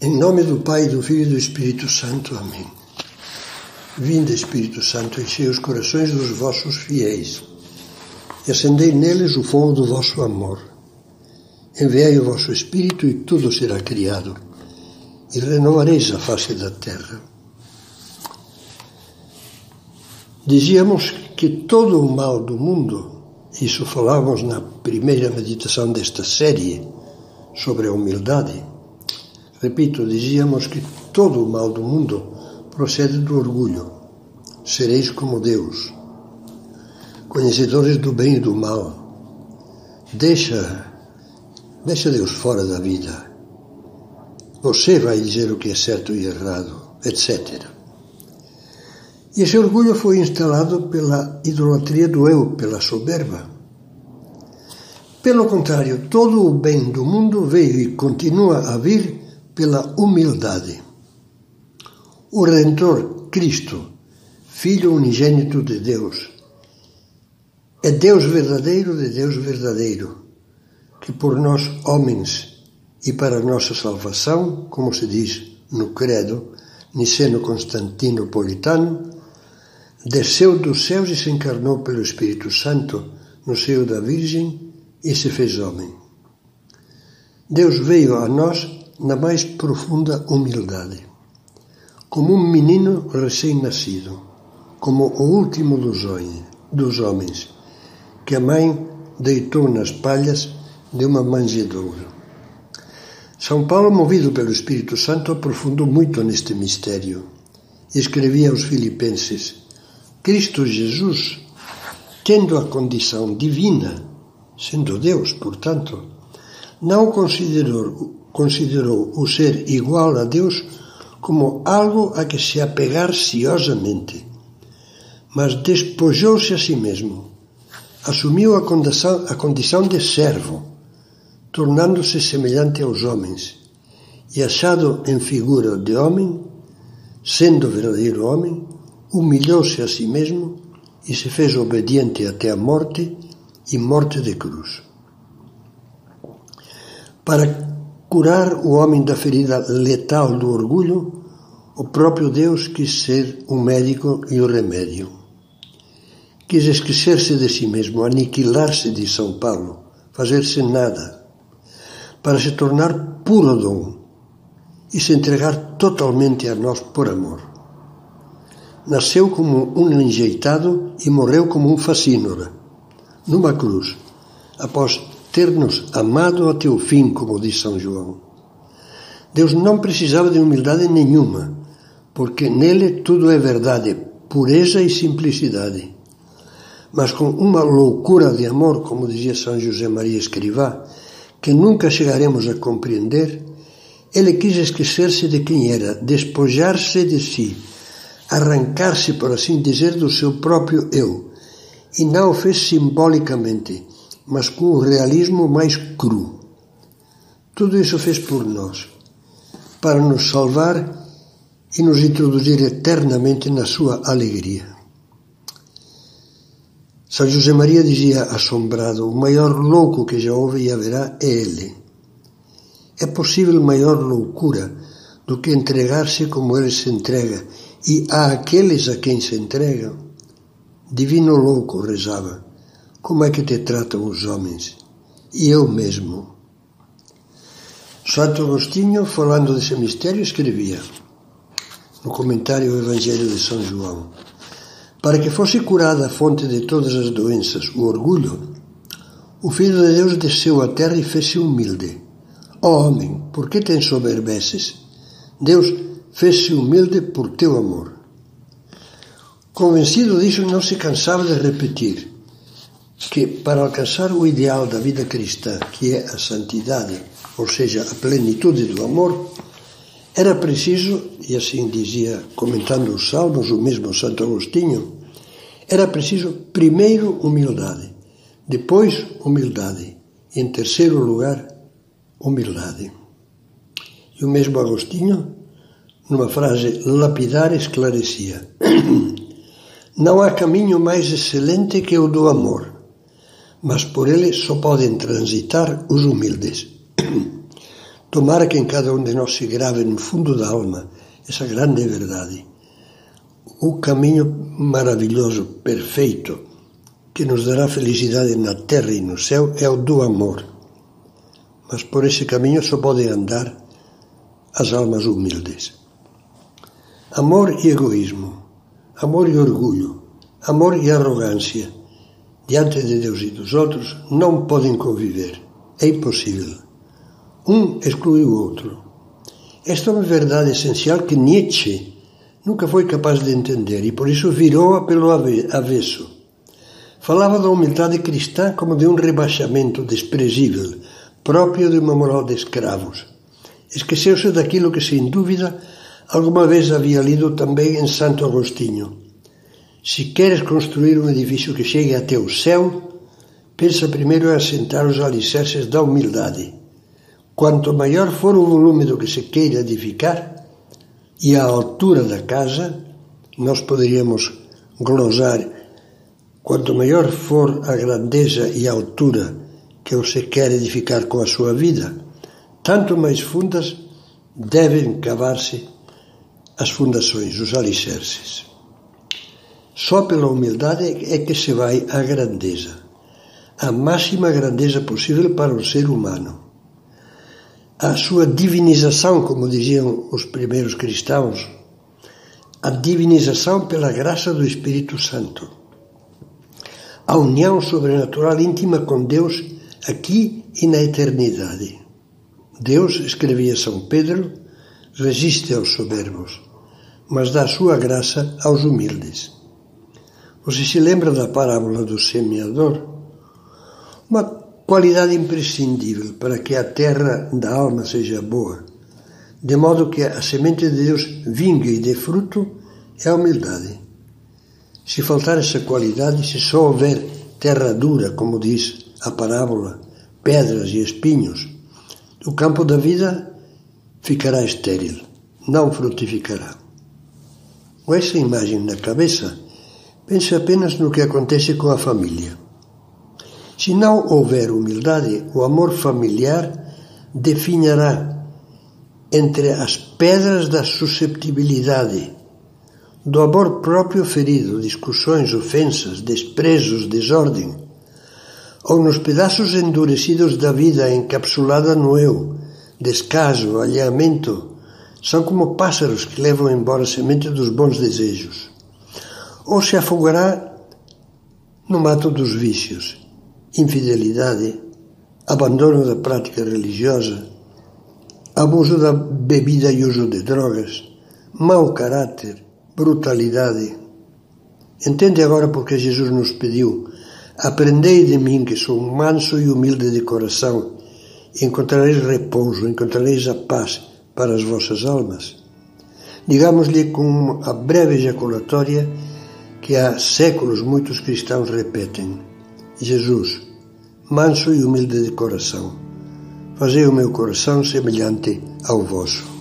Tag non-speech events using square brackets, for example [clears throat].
Em nome do Pai, do Filho e do Espírito Santo. Amém. Vinde, Espírito Santo, enchei os corações dos vossos fiéis e acendei neles o fogo do vosso amor. Enviai o vosso Espírito e tudo será criado, e renovareis a face da terra. Dizíamos que todo o mal do mundo, isso falávamos na primeira meditação desta série sobre a humildade, Repito, dizíamos que todo o mal do mundo procede do orgulho. Sereis como Deus, conhecedores do bem e do mal. Deixa, deixa Deus fora da vida. Você vai dizer o que é certo e errado, etc. E esse orgulho foi instalado pela idolatria do eu, pela soberba. Pelo contrário, todo o bem do mundo veio e continua a vir pela humildade. O Redentor Cristo, Filho unigênito de Deus, é Deus verdadeiro de Deus verdadeiro, que por nós homens e para nossa salvação, como se diz no credo niceno-constantinopolitano, desceu dos céus e se encarnou pelo Espírito Santo no seio da Virgem e se fez homem. Deus veio a nós na mais profunda humildade, como um menino recém-nascido, como o último dos homens, que a mãe deitou nas palhas de uma manjedoura. São Paulo, movido pelo Espírito Santo, aprofundou muito neste mistério e escrevia aos Filipenses: Cristo Jesus, tendo a condição divina, sendo Deus, portanto, não considerou considerou o ser igual a Deus como algo a que se apegar ciosamente, mas despojou-se a si mesmo, assumiu a condição, a condição de servo, tornando-se semelhante aos homens, e achado em figura de homem, sendo verdadeiro homem, humilhou-se a si mesmo e se fez obediente até a morte e morte de cruz. Para curar o homem da ferida letal do orgulho, o próprio Deus quis ser o médico e o remédio. Quis esquecer-se de si mesmo, aniquilar-se de São Paulo, fazer-se nada, para se tornar puro dom e se entregar totalmente a nós por amor. Nasceu como um enjeitado e morreu como um facínora, numa cruz, após ter-nos amado até o fim, como diz São João. Deus não precisava de humildade nenhuma, porque nele tudo é verdade, pureza e simplicidade. Mas com uma loucura de amor, como dizia São José Maria Escrivá, que nunca chegaremos a compreender, ele quis esquecer-se de quem era, despojar-se de si, arrancar-se, por assim dizer, do seu próprio eu. E não o fez simbolicamente, mas com o realismo mais cru. Tudo isso fez por nós, para nos salvar e nos introduzir eternamente na sua alegria. São José Maria dizia assombrado: o maior louco que já houve e haverá é ele. É possível maior loucura do que entregar-se como ele se entrega e a aqueles a quem se entregam? Divino louco, rezava como é que te tratam os homens? E eu mesmo. Santo Agostinho, falando desse mistério, escrevia no comentário ao Evangelho de São João: Para que fosse curada a fonte de todas as doenças, o orgulho, o Filho de Deus desceu à terra e fez-se humilde. Ó oh, homem, por que te ensoberbeces? Deus fez-se humilde por teu amor. Convencido disso, não se cansava de repetir: que para alcançar o ideal da vida cristã, que é a santidade, ou seja, a plenitude do amor, era preciso, e assim dizia, comentando os Salmos, o mesmo Santo Agostinho, era preciso primeiro humildade, depois humildade, e em terceiro lugar, humildade. E o mesmo Agostinho, numa frase lapidar, esclarecia: [coughs] Não há caminho mais excelente que o do amor mas por ele só podem transitar os humildes. [clears throat] Tomara que em cada um de nós se grave no fundo da alma essa grande verdade. O caminho maravilhoso, perfeito, que nos dará felicidade na terra e no céu é o do amor. Mas por esse caminho só podem andar as almas humildes. Amor e egoísmo, amor e orgulho, amor e arrogância, diante de Deus e dos outros, não podem conviver. É impossível. Um exclui o outro. Esta é uma verdade essencial que Nietzsche nunca foi capaz de entender e por isso virou-a pelo avesso. Falava da humildade cristã como de um rebaixamento desprezível, próprio de uma moral de escravos. Esqueceu-se daquilo que, sem dúvida, alguma vez havia lido também em Santo Agostinho. Se queres construir um edifício que chegue até o céu, pensa primeiro em assentar os alicerces da humildade. Quanto maior for o volume do que se queira edificar e a altura da casa, nós poderíamos glosar, quanto maior for a grandeza e a altura que você quer edificar com a sua vida, tanto mais fundas devem cavar-se as fundações, os alicerces. Só pela humildade é que se vai à grandeza, a máxima grandeza possível para o ser humano a sua divinização, como diziam os primeiros cristãos, a divinização pela graça do Espírito Santo, a união sobrenatural íntima com Deus aqui e na eternidade. Deus, escrevia São Pedro, resiste aos soberbos, mas dá sua graça aos humildes. Você se lembra da parábola do semeador? Uma qualidade imprescindível para que a terra da alma seja boa, de modo que a semente de Deus vingue e dê fruto, é a humildade. Se faltar essa qualidade, se só houver terra dura, como diz a parábola, pedras e espinhos, o campo da vida ficará estéril, não frutificará. Com essa imagem na cabeça, pense apenas no que acontece com a família. Se não houver humildade, o amor familiar definirá entre as pedras da susceptibilidade, do amor próprio ferido, discussões, ofensas, desprezos, desordem, ou nos pedaços endurecidos da vida encapsulada no eu, descaso, alheamento, são como pássaros que levam embora a semente dos bons desejos. Ou se afogará no mato dos vícios infidelidade, abandono da prática religiosa, abuso da bebida e uso de drogas, mau caráter, brutalidade. Entende agora porque Jesus nos pediu: Aprendei de mim, que sou manso e humilde de coração, e encontrareis repouso, encontrareis a paz para as vossas almas. Digamos-lhe com a breve ejaculatória que há séculos muitos cristãos repetem: Jesus, manso e humilde de coração, fazei o meu coração semelhante ao vosso.